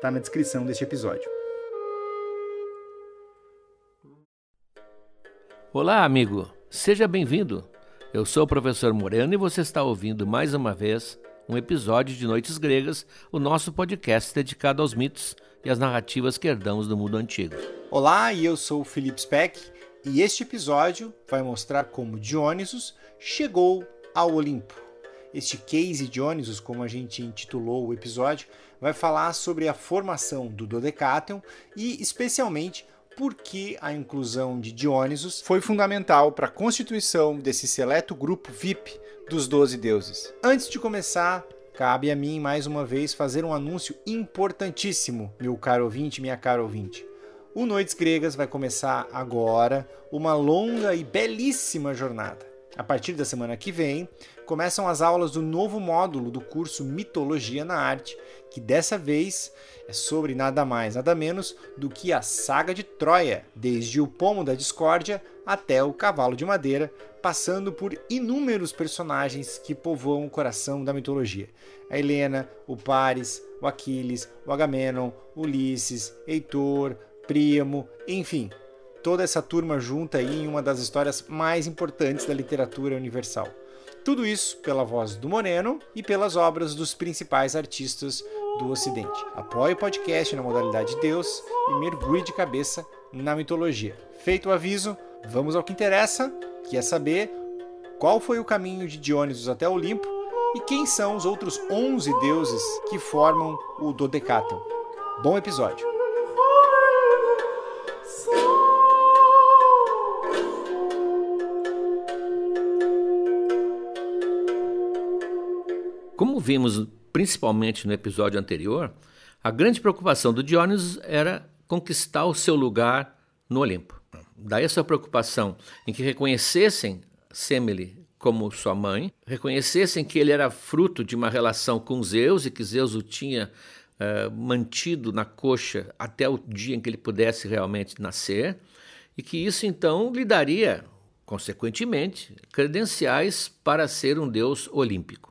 está na descrição deste episódio. Olá, amigo. Seja bem-vindo. Eu sou o professor Moreno e você está ouvindo mais uma vez um episódio de Noites Gregas, o nosso podcast dedicado aos mitos e às narrativas que herdamos do mundo antigo. Olá, e eu sou o Felipe Speck, e este episódio vai mostrar como Dionysus chegou ao Olimpo. Este case Dionysus, como a gente intitulou o episódio, vai falar sobre a formação do Dodecatheon e, especialmente, por que a inclusão de Dionysus foi fundamental para a constituição desse seleto grupo VIP dos Doze Deuses. Antes de começar, cabe a mim mais uma vez fazer um anúncio importantíssimo, meu caro ouvinte, minha cara ouvinte. O Noites Gregas vai começar agora uma longa e belíssima jornada. A partir da semana que vem, começam as aulas do novo módulo do curso Mitologia na Arte, que dessa vez é sobre nada mais, nada menos do que a saga de Troia, desde o pomo da discórdia até o cavalo de madeira, passando por inúmeros personagens que povoam o coração da mitologia. A Helena, o Paris, o Aquiles, o Agamenon, Ulisses, Heitor, Príamo, enfim, toda essa turma junta aí em uma das histórias mais importantes da literatura universal. Tudo isso pela voz do Moreno e pelas obras dos principais artistas do Ocidente. Apoie o podcast na modalidade Deus e mergulhe de cabeça na mitologia. Feito o aviso, vamos ao que interessa, que é saber qual foi o caminho de Dionysos até Olimpo e quem são os outros 11 deuses que formam o Dodecatheon. Bom episódio! Vimos principalmente no episódio anterior, a grande preocupação do Diónisos era conquistar o seu lugar no Olimpo. Daí essa preocupação em que reconhecessem Semele como sua mãe, reconhecessem que ele era fruto de uma relação com Zeus e que Zeus o tinha uh, mantido na coxa até o dia em que ele pudesse realmente nascer, e que isso então lhe daria, consequentemente, credenciais para ser um deus olímpico.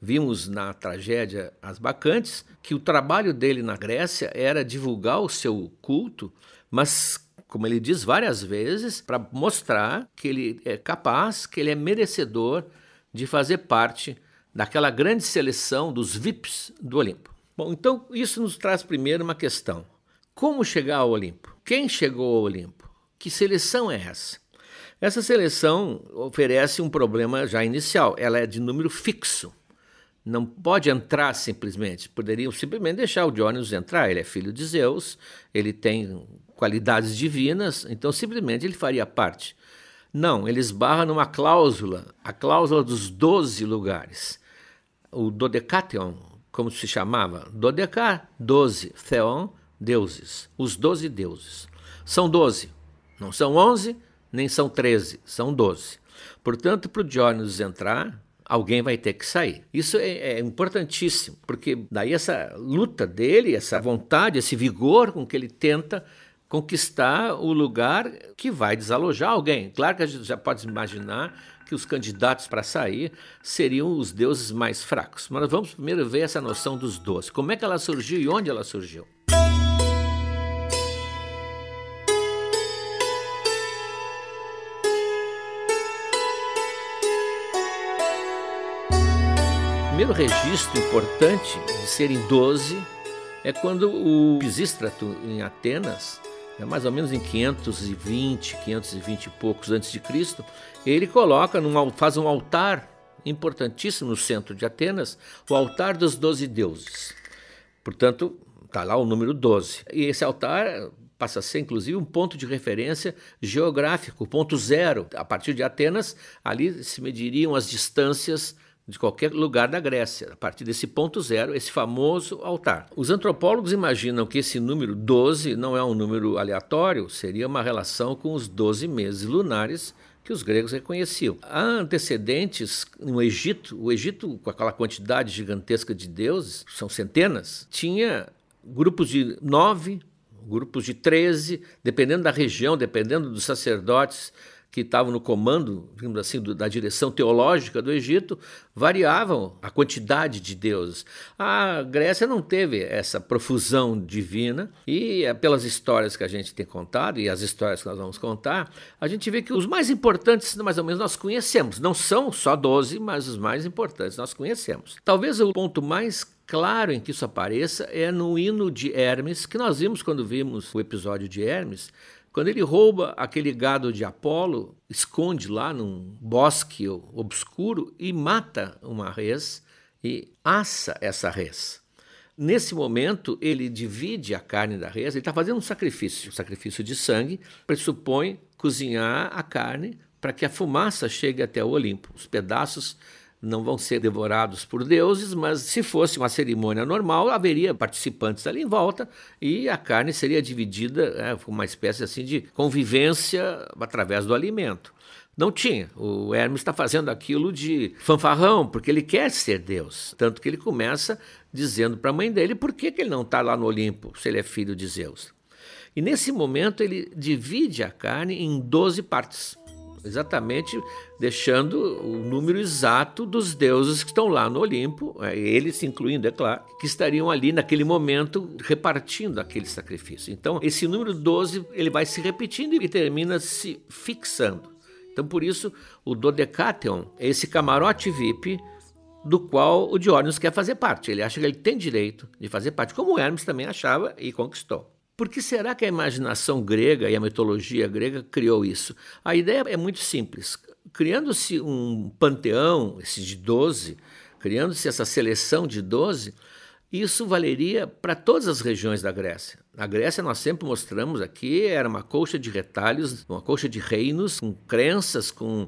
Vimos na tragédia As Bacantes que o trabalho dele na Grécia era divulgar o seu culto, mas como ele diz várias vezes, para mostrar que ele é capaz, que ele é merecedor de fazer parte daquela grande seleção dos VIPs do Olimpo. Bom, então isso nos traz primeiro uma questão: como chegar ao Olimpo? Quem chegou ao Olimpo? Que seleção é essa? Essa seleção oferece um problema já inicial, ela é de número fixo não pode entrar simplesmente. Poderiam simplesmente deixar o Dionysus entrar. Ele é filho de Zeus, ele tem qualidades divinas, então simplesmente ele faria parte. Não, ele esbarra numa cláusula, a cláusula dos doze lugares. O Dodecatheon, como se chamava? Dodeca, doze. Theon, deuses. Os doze deuses. São doze. Não são onze, nem são treze, são doze. Portanto, para o Dionysus entrar, alguém vai ter que sair. Isso é, é, importantíssimo, porque daí essa luta dele, essa vontade, esse vigor com que ele tenta conquistar o lugar que vai desalojar alguém. Claro que a gente já pode imaginar que os candidatos para sair seriam os deuses mais fracos. Mas vamos primeiro ver essa noção dos doze. Como é que ela surgiu e onde ela surgiu? Primeiro registro importante de serem 12 é quando o Pisístrato em Atenas, é mais ou menos em 520, 520 e poucos antes de Cristo, ele coloca num, faz um altar importantíssimo no centro de Atenas, o altar dos doze deuses. Portanto, está lá o número 12. E esse altar passa a ser, inclusive, um ponto de referência geográfico, ponto zero. A partir de Atenas, ali se mediriam as distâncias de qualquer lugar da Grécia, a partir desse ponto zero, esse famoso altar. Os antropólogos imaginam que esse número 12 não é um número aleatório, seria uma relação com os 12 meses lunares que os gregos reconheciam. Há antecedentes no Egito, o Egito, com aquela quantidade gigantesca de deuses, são centenas, tinha grupos de nove, grupos de treze, dependendo da região, dependendo dos sacerdotes que estavam no comando, digamos assim, do, da direção teológica do Egito, variavam a quantidade de deuses. A Grécia não teve essa profusão divina e é pelas histórias que a gente tem contado e as histórias que nós vamos contar, a gente vê que os mais importantes, mais ou menos, nós conhecemos. Não são só 12, mas os mais importantes nós conhecemos. Talvez o ponto mais claro em que isso apareça é no hino de Hermes, que nós vimos quando vimos o episódio de Hermes, quando ele rouba aquele gado de Apolo, esconde lá num bosque obscuro e mata uma res e assa essa res. Nesse momento, ele divide a carne da res, ele está fazendo um sacrifício. O sacrifício de sangue pressupõe cozinhar a carne para que a fumaça chegue até o Olimpo. Os pedaços não vão ser devorados por deuses, mas se fosse uma cerimônia normal, haveria participantes ali em volta e a carne seria dividida é, uma espécie assim de convivência através do alimento. Não tinha. O Hermes está fazendo aquilo de fanfarrão, porque ele quer ser Deus. Tanto que ele começa dizendo para a mãe dele por que, que ele não está lá no Olimpo, se ele é filho de Zeus. E nesse momento ele divide a carne em 12 partes exatamente deixando o número exato dos deuses que estão lá no Olimpo, é, eles incluindo, é claro, que estariam ali naquele momento repartindo aquele sacrifício. Então, esse número 12 ele vai se repetindo e termina se fixando. Então, por isso, o Dodecatheon é esse camarote VIP do qual o Diógenes quer fazer parte. Ele acha que ele tem direito de fazer parte, como Hermes também achava e conquistou. Por que será que a imaginação grega e a mitologia grega criou isso? A ideia é muito simples. Criando-se um panteão, esse de 12, criando-se essa seleção de 12, isso valeria para todas as regiões da Grécia. Na Grécia, nós sempre mostramos aqui, era uma colcha de retalhos, uma colcha de reinos, com crenças, com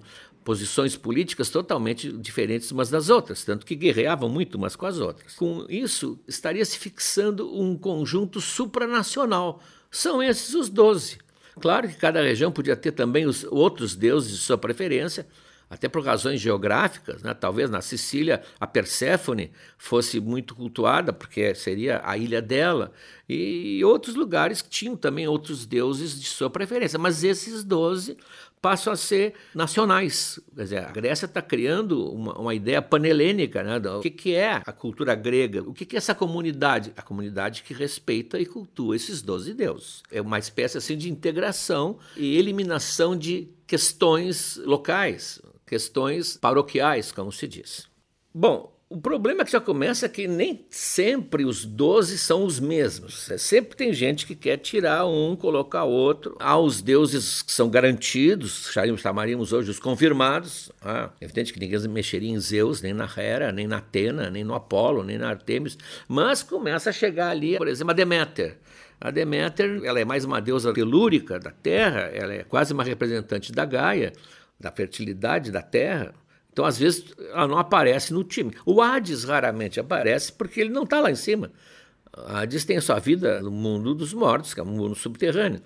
posições políticas totalmente diferentes umas das outras, tanto que guerreavam muito umas com as outras. Com isso, estaria se fixando um conjunto supranacional. São esses os doze. Claro que cada região podia ter também os outros deuses de sua preferência, até por razões geográficas, né? talvez na Sicília a Perséfone fosse muito cultuada, porque seria a ilha dela, e outros lugares tinham também outros deuses de sua preferência, mas esses doze passam a ser nacionais. Quer dizer, a Grécia está criando uma, uma, ideia panelênica né, do que, que é a cultura grega, o que, que é essa comunidade, a comunidade que respeita e cultua esses doze deuses. É uma espécie assim de integração e eliminação de questões locais, questões paroquiais, como se diz. Bom, o problema é que já começa que nem sempre os 12 são os mesmos. É, sempre tem gente que quer tirar um, colocar outro. Há os deuses que são garantidos, chamaríamos hoje os confirmados. Ah, é evidente que ninguém mexeria em Zeus, nem na Hera, nem na Atena, nem no Apolo, nem na Artemis. Mas começa a chegar ali, por exemplo, a Deméter. A Deméter ela é mais uma deusa telúrica da terra, ela é quase uma representante da Gaia, da fertilidade da terra. Então, às vezes, ela não aparece no time. O Hades raramente aparece porque ele não está lá em cima. Hades tem a sua vida no mundo dos mortos, que é um mundo subterrâneo.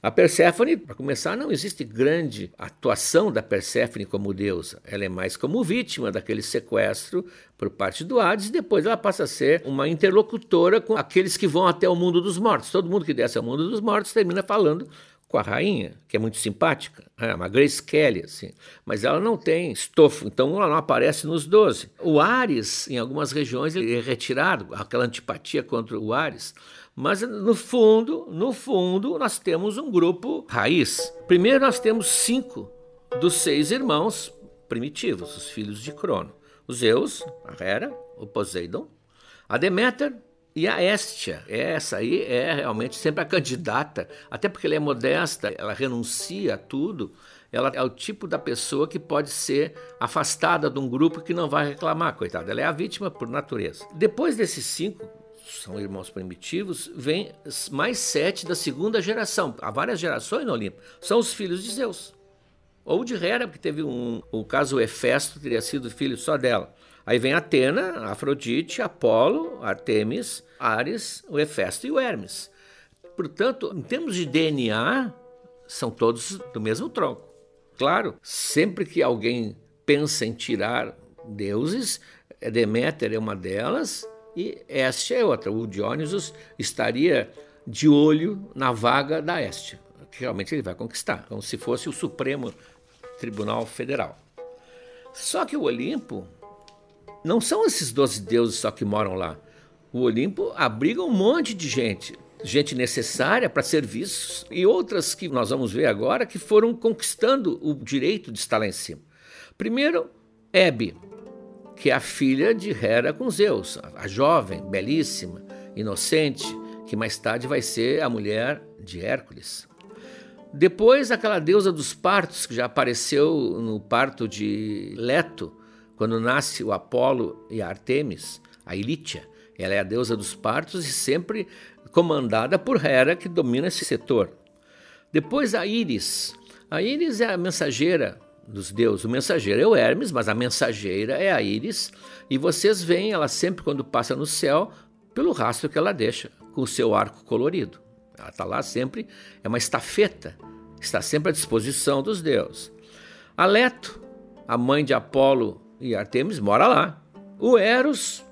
A Perséfone, para começar, não existe grande atuação da Perséfone como deusa. Ela é mais como vítima daquele sequestro por parte do Hades, e depois ela passa a ser uma interlocutora com aqueles que vão até o mundo dos mortos. Todo mundo que desce ao mundo dos mortos termina falando com a rainha, que é muito simpática, é uma Grace Kelly, assim, mas ela não tem estofo, então ela não aparece nos 12. O Ares, em algumas regiões, ele é retirado, aquela antipatia contra o Ares, mas no fundo, no fundo, nós temos um grupo raiz. Primeiro nós temos cinco dos seis irmãos primitivos, os filhos de Crono. O Zeus, a Hera, o Poseidon, a Deméter, e a Estia, essa aí é realmente sempre a candidata, até porque ela é modesta, ela renuncia a tudo, ela é o tipo da pessoa que pode ser afastada de um grupo que não vai reclamar, coitada. Ela é a vítima por natureza. Depois desses cinco, são irmãos primitivos, vem mais sete da segunda geração. Há várias gerações no Olimpo. São os filhos de Zeus. Ou de Hera, porque teve um. O caso Hefesto teria sido filho só dela. Aí vem Atena, Afrodite, Apolo, Artemis, Ares, o Hefesto e o Hermes. Portanto, em termos de DNA, são todos do mesmo tronco. Claro, sempre que alguém pensa em tirar deuses, Deméter é uma delas e Este é outra. O Dionysus estaria de olho na vaga da Este, que realmente ele vai conquistar, como se fosse o Supremo Tribunal Federal. Só que o Olimpo não são esses doze deuses só que moram lá. O Olimpo abriga um monte de gente gente necessária para serviços e outras que nós vamos ver agora que foram conquistando o direito de estar lá em cima. Primeiro, Hebe, que é a filha de Hera com Zeus, a jovem, belíssima, inocente, que mais tarde vai ser a mulher de Hércules. Depois, aquela deusa dos partos, que já apareceu no parto de Leto, quando nasce o Apolo e a Artemis, a Ilítia. Ela é a deusa dos partos e sempre comandada por Hera, que domina esse setor. Depois a Íris. A Íris é a mensageira dos deuses. O mensageiro é o Hermes, mas a mensageira é a Íris. E vocês veem ela sempre quando passa no céu pelo rastro que ela deixa, com o seu arco colorido. Ela está lá sempre, é uma estafeta, está sempre à disposição dos deuses. A Leto, a mãe de Apolo e Artemis, mora lá. O Eros,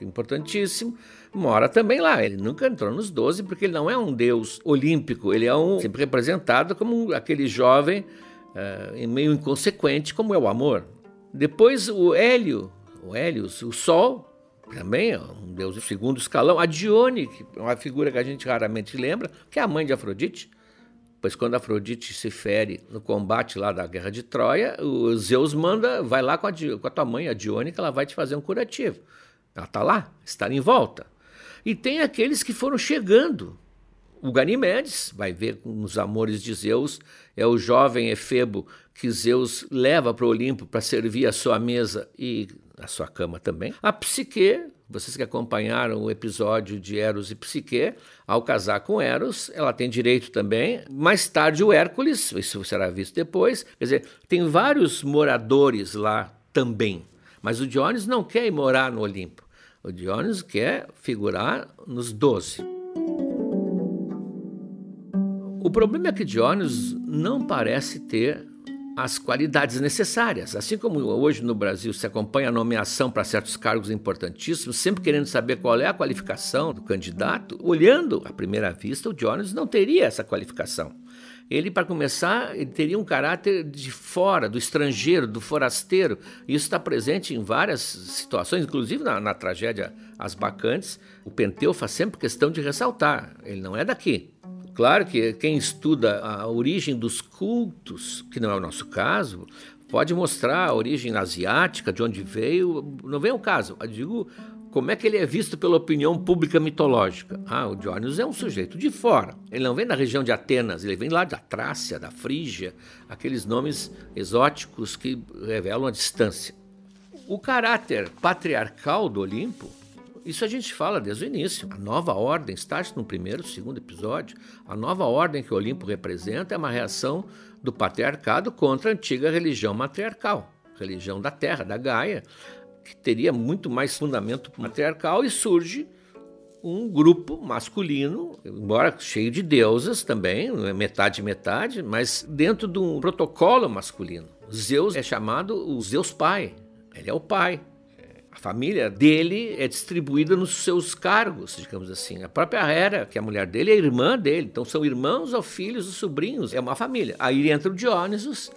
importantíssimo, mora também lá. Ele nunca entrou nos 12 porque ele não é um deus olímpico, ele é um sempre representado como aquele jovem uh, meio inconsequente como é o amor. Depois o Hélio, o Hélios, o Sol, também é um deus de segundo escalão. A Dione, que é uma figura que a gente raramente lembra, que é a mãe de Afrodite. Pois quando Afrodite se fere no combate lá da guerra de Troia, o Zeus manda, vai lá com a, com a tua mãe, a Dione, que ela vai te fazer um curativo. Ela está lá, está em volta. E tem aqueles que foram chegando. O Ganimedes, vai ver nos Amores de Zeus, é o jovem Efebo que Zeus leva para o Olimpo para servir a sua mesa e a sua cama também. A Psique, vocês que acompanharam o episódio de Eros e Psique, ao casar com Eros, ela tem direito também. Mais tarde, o Hércules, isso será visto depois. Quer dizer, tem vários moradores lá também. Mas o Dionísio não quer ir morar no Olimpo. O Diógenes quer figurar nos doze. O problema é que Diógenes não parece ter as qualidades necessárias. Assim como hoje no Brasil se acompanha a nomeação para certos cargos importantíssimos, sempre querendo saber qual é a qualificação do candidato, olhando à primeira vista, o Diógenes não teria essa qualificação. Ele, para começar, ele teria um caráter de fora, do estrangeiro, do forasteiro. Isso está presente em várias situações, inclusive na, na tragédia As Bacantes. O Penteu faz sempre questão de ressaltar: ele não é daqui. Claro que quem estuda a origem dos cultos, que não é o nosso caso, pode mostrar a origem asiática, de onde veio. Não vem o caso. Eu digo como é que ele é visto pela opinião pública mitológica? Ah, o Diógenes é um sujeito de fora. Ele não vem da região de Atenas, ele vem lá da Trácia, da Frígia, aqueles nomes exóticos que revelam a distância. O caráter patriarcal do Olimpo, isso a gente fala desde o início. A nova ordem, está no primeiro, segundo episódio, a nova ordem que o Olimpo representa é uma reação do patriarcado contra a antiga religião matriarcal, religião da terra, da Gaia, que teria muito mais fundamento matriarcal e surge um grupo masculino, embora cheio de deusas também, metade metade, mas dentro de um protocolo masculino. Zeus é chamado o Zeus pai. Ele é o pai. A família dele é distribuída nos seus cargos, digamos assim. A própria Hera, que é a mulher dele, é irmã dele. Então são irmãos ou filhos ou sobrinhos. É uma família. Aí entra o Dionysus,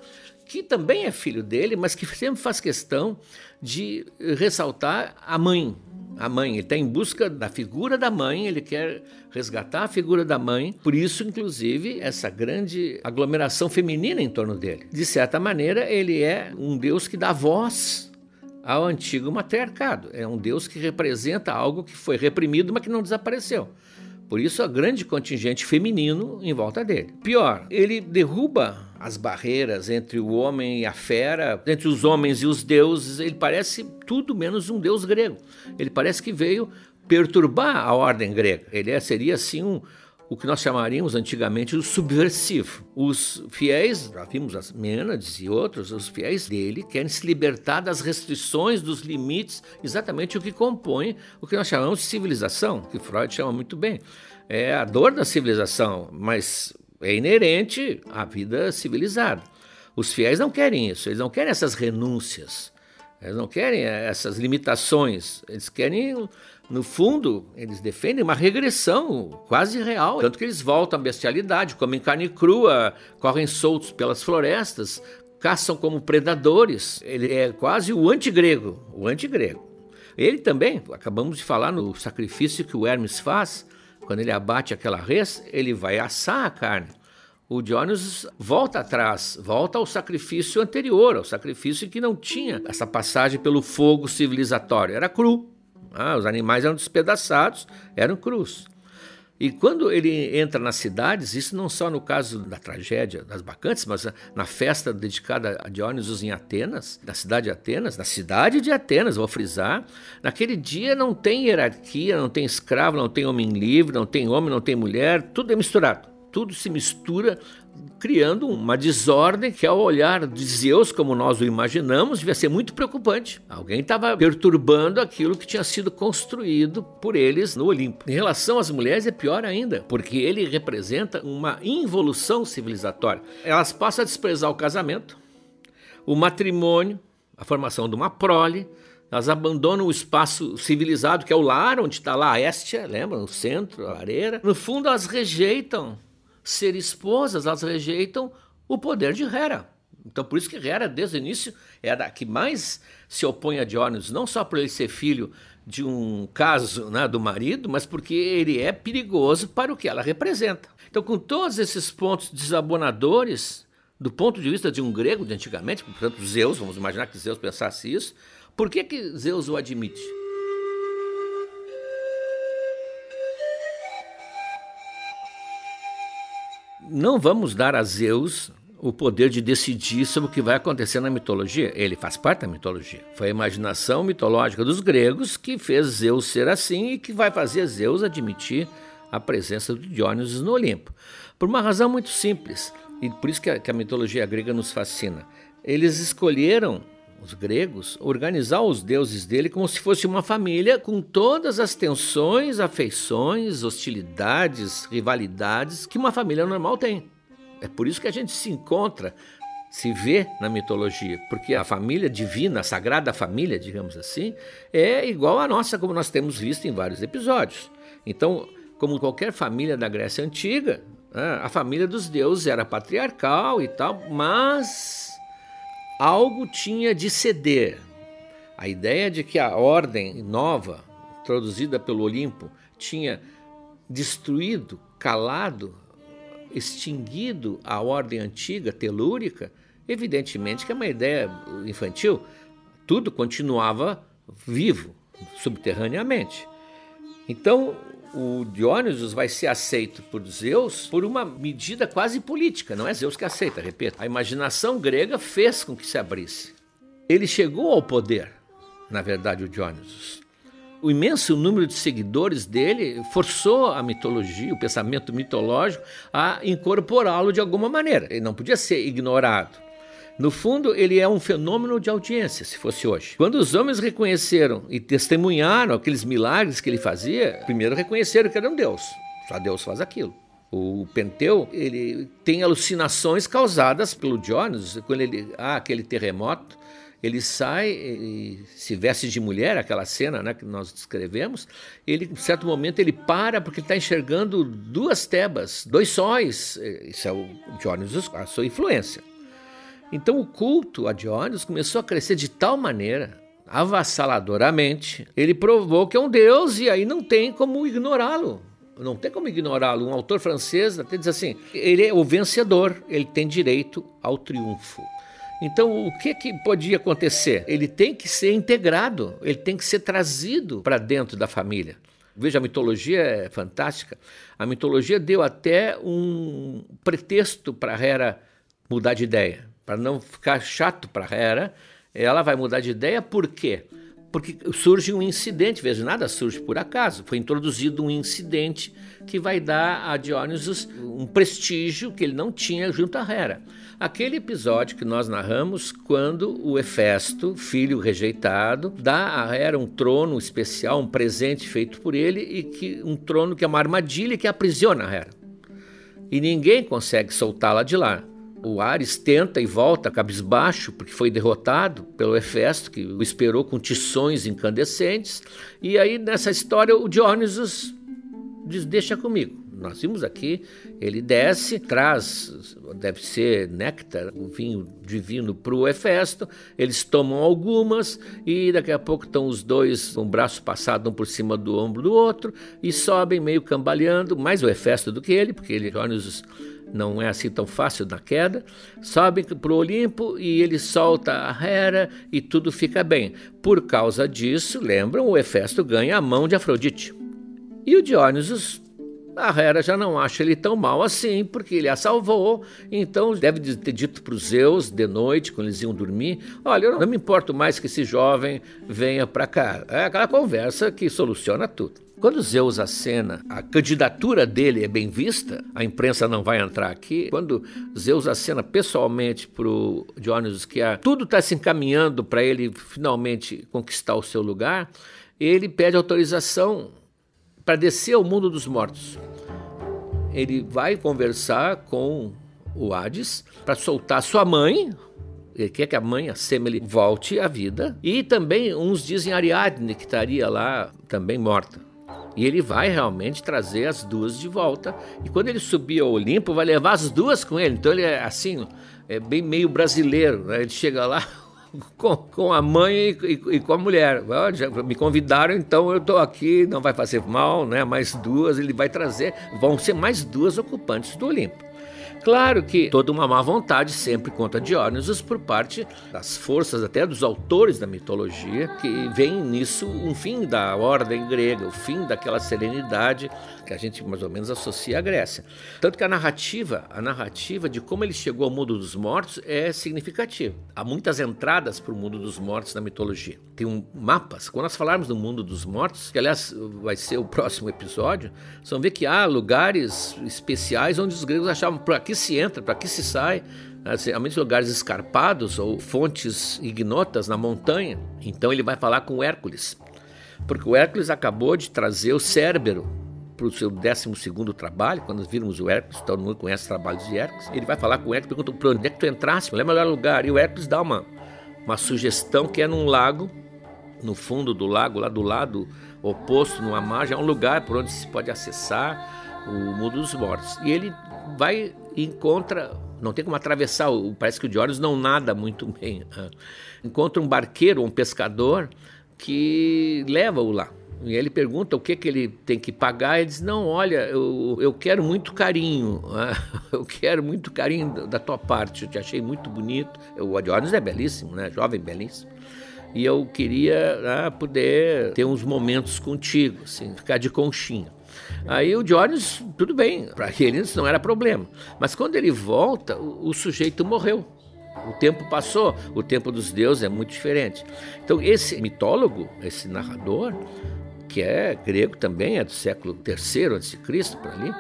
que também é filho dele, mas que sempre faz questão de ressaltar a mãe. A mãe, ele está em busca da figura da mãe, ele quer resgatar a figura da mãe, por isso, inclusive, essa grande aglomeração feminina em torno dele. De certa maneira, ele é um Deus que dá voz ao antigo matriarcado. É um Deus que representa algo que foi reprimido, mas que não desapareceu. Por isso, a grande contingente feminino em volta dele. Pior, ele derruba as barreiras entre o homem e a fera, entre os homens e os deuses. Ele parece tudo menos um deus grego. Ele parece que veio perturbar a ordem grega. Ele é, seria assim um, o que nós chamaríamos antigamente de subversivo. Os fiéis, já vimos as Mênades e outros, os fiéis dele querem se libertar das restrições, dos limites, exatamente o que compõe o que nós chamamos de civilização, que Freud chama muito bem. É a dor da civilização, mas é inerente à vida civilizada. Os fiéis não querem isso, eles não querem essas renúncias, eles não querem essas limitações, eles querem no fundo, eles defendem uma regressão quase real. Tanto que eles voltam à bestialidade, comem carne crua, correm soltos pelas florestas, caçam como predadores. Ele é quase o antigrego, o antigrego. Ele também, acabamos de falar no sacrifício que o Hermes faz, quando ele abate aquela res, ele vai assar a carne. O Dionysus volta atrás, volta ao sacrifício anterior, ao sacrifício que não tinha essa passagem pelo fogo civilizatório, era cru. Ah, os animais eram despedaçados, eram crus. E quando ele entra nas cidades, isso não só no caso da tragédia das Bacantes, mas na festa dedicada a Dionysos em Atenas, na cidade de Atenas, na cidade de Atenas, vou frisar, naquele dia não tem hierarquia, não tem escravo, não tem homem livre, não tem homem, não tem mulher, tudo é misturado. Tudo se mistura criando uma desordem que, ao olhar de Zeus, como nós o imaginamos, devia ser muito preocupante. Alguém estava perturbando aquilo que tinha sido construído por eles no Olimpo. Em relação às mulheres, é pior ainda, porque ele representa uma involução civilizatória. Elas passam a desprezar o casamento, o matrimônio, a formação de uma prole, elas abandonam o espaço civilizado, que é o lar, onde está lá a Estia, lembra? No centro, a lareira. No fundo, elas rejeitam ser esposas, elas rejeitam o poder de Hera. Então, por isso que Hera, desde o início, é a que mais se opõe a Diógenes, não só por ele ser filho de um caso né, do marido, mas porque ele é perigoso para o que ela representa. Então, com todos esses pontos desabonadores, do ponto de vista de um grego de antigamente, portanto, Zeus, vamos imaginar que Zeus pensasse isso, por que, que Zeus o admite? Não vamos dar a Zeus o poder de decidir sobre o que vai acontecer na mitologia. Ele faz parte da mitologia. Foi a imaginação mitológica dos gregos que fez Zeus ser assim e que vai fazer Zeus admitir a presença de Dionysos no Olimpo. Por uma razão muito simples, e por isso que a, que a mitologia grega nos fascina. Eles escolheram os gregos, organizar os deuses dele como se fosse uma família com todas as tensões, afeições, hostilidades, rivalidades que uma família normal tem. É por isso que a gente se encontra, se vê na mitologia, porque a família divina, a sagrada família, digamos assim, é igual à nossa, como nós temos visto em vários episódios. Então, como qualquer família da Grécia Antiga, né, a família dos deuses era patriarcal e tal, mas algo tinha de ceder. A ideia de que a ordem nova, introduzida pelo Olimpo, tinha destruído, calado, extinguido a ordem antiga, telúrica, evidentemente que é uma ideia infantil. Tudo continuava vivo, subterraneamente. Então, o Dionysus vai ser aceito por Zeus por uma medida quase política, não é Zeus que aceita, repito. A imaginação grega fez com que se abrisse. Ele chegou ao poder, na verdade, o Dionysus. O imenso número de seguidores dele forçou a mitologia, o pensamento mitológico, a incorporá-lo de alguma maneira. Ele não podia ser ignorado. No fundo, ele é um fenômeno de audiência, se fosse hoje. Quando os homens reconheceram e testemunharam aqueles milagres que ele fazia, primeiro reconheceram que era um Deus. Só Deus faz aquilo. O Penteu, ele tem alucinações causadas pelo Diógenes, quando ele há ah, aquele terremoto, ele sai e se veste de mulher, aquela cena né, que nós descrevemos, ele, em certo momento, ele para porque está enxergando duas tebas, dois sóis, isso é o Diógenes, a sua influência. Então o culto a Diógenes começou a crescer de tal maneira, avassaladoramente, ele provou que é um deus e aí não tem como ignorá-lo. Não tem como ignorá-lo. Um autor francês até diz assim: ele é o vencedor, ele tem direito ao triunfo. Então, o que, que podia acontecer? Ele tem que ser integrado, ele tem que ser trazido para dentro da família. Veja, a mitologia é fantástica. A mitologia deu até um pretexto para Hera mudar de ideia. Para não ficar chato para Hera, ela vai mudar de ideia por quê? Porque surge um incidente, veja, nada surge por acaso. Foi introduzido um incidente que vai dar a Dionysus um prestígio que ele não tinha junto a Hera. Aquele episódio que nós narramos quando o Hefesto, filho rejeitado, dá a Hera um trono especial, um presente feito por ele e que um trono que é uma armadilha que aprisiona a Hera. E ninguém consegue soltá-la de lá. O Ares tenta e volta cabisbaixo, porque foi derrotado pelo Hefesto, que o esperou com tições incandescentes. E aí, nessa história, o Dionysus diz: Deixa comigo. Nós vimos aqui, ele desce, traz, deve ser néctar, o vinho divino para o Hefesto, eles tomam algumas e daqui a pouco estão os dois um braço passado um por cima do ombro do outro e sobem meio cambaleando, mais o Hefesto do que ele, porque ele, Dionysus não é assim tão fácil na queda, sobe para o Olimpo e ele solta a Hera e tudo fica bem. Por causa disso, lembram, o Hefesto ganha a mão de Afrodite. E o Dionysus, a Hera já não acha ele tão mal assim, porque ele a salvou, então deve ter dito para os Zeus, de noite, quando eles iam dormir, olha, eu não me importo mais que esse jovem venha para cá. É aquela conversa que soluciona tudo. Quando Zeus acena, a candidatura dele é bem vista, a imprensa não vai entrar aqui. Quando Zeus acena pessoalmente para o Dionysus que tudo está se encaminhando para ele finalmente conquistar o seu lugar, ele pede autorização para descer ao mundo dos mortos. Ele vai conversar com o Hades para soltar sua mãe, ele quer que a mãe, a Semele, volte à vida. E também uns dizem Ariadne, que estaria lá também morta. E ele vai realmente trazer as duas de volta. E quando ele subir ao Olimpo, vai levar as duas com ele. Então ele é assim, é bem meio brasileiro. Né? Ele chega lá com, com a mãe e, e, e com a mulher. Já me convidaram, então eu estou aqui, não vai fazer mal, né? Mais duas, ele vai trazer. Vão ser mais duas ocupantes do Olimpo. Claro que toda uma má vontade sempre contra Dionysus por parte das forças até dos autores da mitologia, que veem nisso um fim da ordem grega, o fim daquela serenidade que a gente mais ou menos associa à Grécia. Tanto que a narrativa, a narrativa de como ele chegou ao mundo dos mortos é significativa. Há muitas entradas para o mundo dos mortos na mitologia. Tem um mapas. Quando nós falarmos do mundo dos mortos, que aliás vai ser o próximo episódio, vocês vão ver que há lugares especiais onde os gregos achavam por aqui se entra, para aqui se sai. Geralmente lugares escarpados ou fontes ignotas na montanha. Então ele vai falar com Hércules, porque o Hércules acabou de trazer o Cérbero para o seu 12 trabalho, quando virmos o Hércules, todo mundo conhece os trabalhos de Hércules, ele vai falar com o Hércules, pergunta para onde é que tu entraste, qual é o melhor lugar? E o Hércules dá uma, uma sugestão que é num lago, no fundo do lago, lá do lado oposto, numa margem, é um lugar por onde se pode acessar o mundo dos mortos. E ele vai encontra, não tem como atravessar, parece que o Diógenes não nada muito bem. Né? Encontra um barqueiro, um pescador, que leva-o lá. E ele pergunta o que, que ele tem que pagar. Ele diz: Não, olha, eu, eu quero muito carinho. Né? Eu quero muito carinho da tua parte. Eu te achei muito bonito. O Diógenes é belíssimo, né? Jovem, belíssimo. E eu queria né, poder ter uns momentos contigo, assim, ficar de conchinha. Aí o Diógenes, tudo bem, para ele isso não era problema. Mas quando ele volta, o, o sujeito morreu. O tempo passou, o tempo dos deuses é muito diferente. Então, esse mitólogo, esse narrador, que é grego também, é do século III a.C., por ali,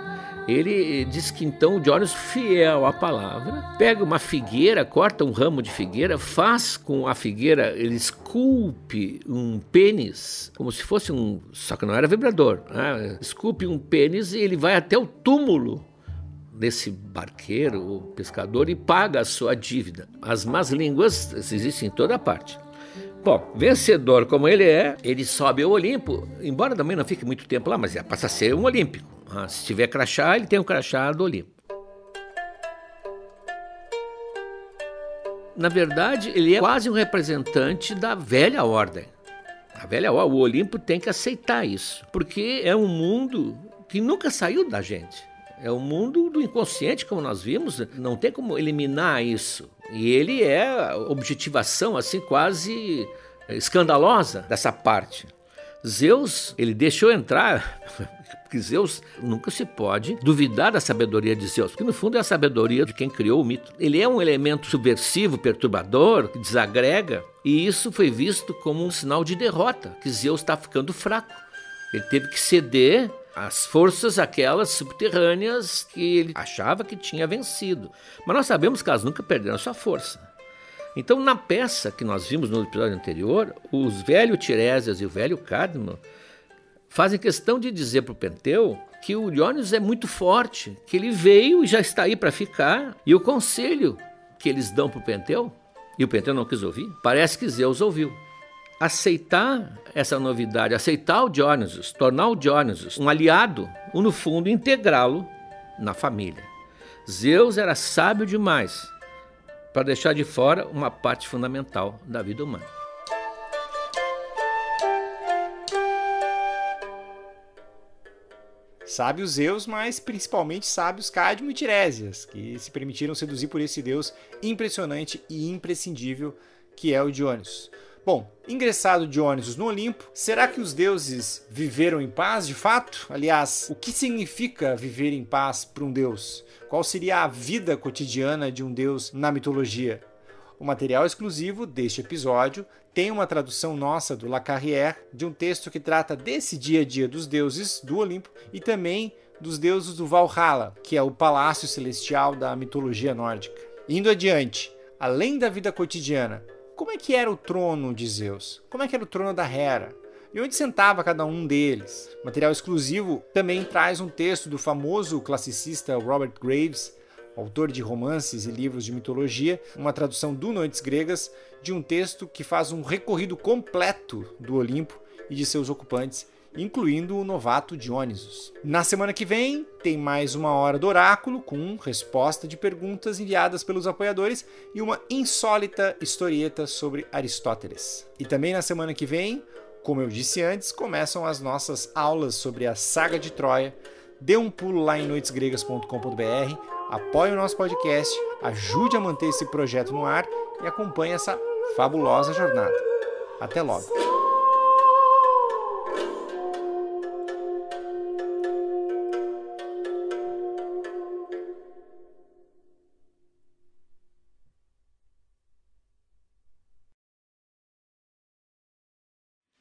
ele diz que então o Diógenes, fiel à palavra, pega uma figueira, corta um ramo de figueira, faz com a figueira, ele esculpe um pênis, como se fosse um. Só que não era vibrador, né? esculpe um pênis e ele vai até o túmulo desse barqueiro ou pescador e paga a sua dívida. As más línguas existem em toda parte. Bom, vencedor como ele é, ele sobe ao Olimpo, embora também não fique muito tempo lá, mas é, passa a ser um olímpico. Ah, se tiver crachá, ele tem o crachá do Olimpo. Na verdade, ele é quase um representante da velha ordem. A velha ordem, o Olimpo tem que aceitar isso, porque é um mundo que nunca saiu da gente. É o mundo do inconsciente, como nós vimos, não tem como eliminar isso. E ele é a objetivação assim quase escandalosa dessa parte. Zeus, ele deixou entrar, porque Zeus nunca se pode duvidar da sabedoria de Zeus, porque no fundo é a sabedoria de quem criou o mito. Ele é um elemento subversivo, perturbador, que desagrega, e isso foi visto como um sinal de derrota, que Zeus está ficando fraco. Ele teve que ceder às forças aquelas subterrâneas que ele achava que tinha vencido. Mas nós sabemos que elas nunca perderam sua força. Então, na peça que nós vimos no episódio anterior, os velho Tiresias e o velho Cadmo fazem questão de dizer para o Penteu que o Dionysus é muito forte, que ele veio e já está aí para ficar. E o conselho que eles dão para o Penteu, e o Penteu não quis ouvir, parece que Zeus ouviu. Aceitar essa novidade, aceitar o Dionysus, tornar o Dionysus um aliado, ou no fundo integrá-lo na família. Zeus era sábio demais para deixar de fora uma parte fundamental da vida humana. Sábios Zeus, mas principalmente sábios Cadmo e Tiresias, que se permitiram seduzir por esse deus impressionante e imprescindível que é o Dionysus. Bom, ingressado Dionysus no Olimpo, será que os deuses viveram em paz de fato? Aliás, o que significa viver em paz para um deus? Qual seria a vida cotidiana de um deus na mitologia? O material exclusivo deste episódio tem uma tradução nossa do Lacarrière de um texto que trata desse dia a dia dos deuses do Olimpo e também dos deuses do Valhalla, que é o palácio celestial da mitologia nórdica. Indo adiante, além da vida cotidiana, como é que era o trono de Zeus? Como é que era o trono da Hera? E onde sentava cada um deles? Material exclusivo também traz um texto do famoso classicista Robert Graves, autor de romances e livros de mitologia, uma tradução do Noites Gregas, de um texto que faz um recorrido completo do Olimpo e de seus ocupantes incluindo o novato Dionysus. Na semana que vem, tem mais uma hora do oráculo com resposta de perguntas enviadas pelos apoiadores e uma insólita historieta sobre Aristóteles. E também na semana que vem, como eu disse antes, começam as nossas aulas sobre a saga de Troia. Dê um pulo lá em noitesgregas.com.br, apoie o nosso podcast, ajude a manter esse projeto no ar e acompanhe essa fabulosa jornada. Até logo!